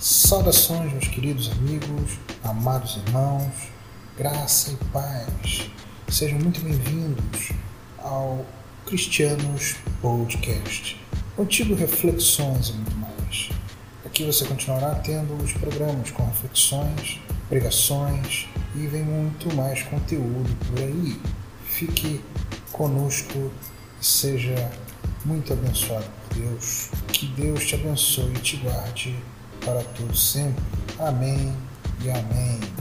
Saudações, meus queridos amigos, amados irmãos, graça e paz. Sejam muito bem-vindos ao Cristianos Podcast, contigo reflexões e muito mais. Aqui você continuará tendo os programas com reflexões, pregações e vem muito mais conteúdo por aí. Fique conosco e seja muito abençoado por Deus. Que Deus te abençoe e te guarde para todos sempre. Amém e amém.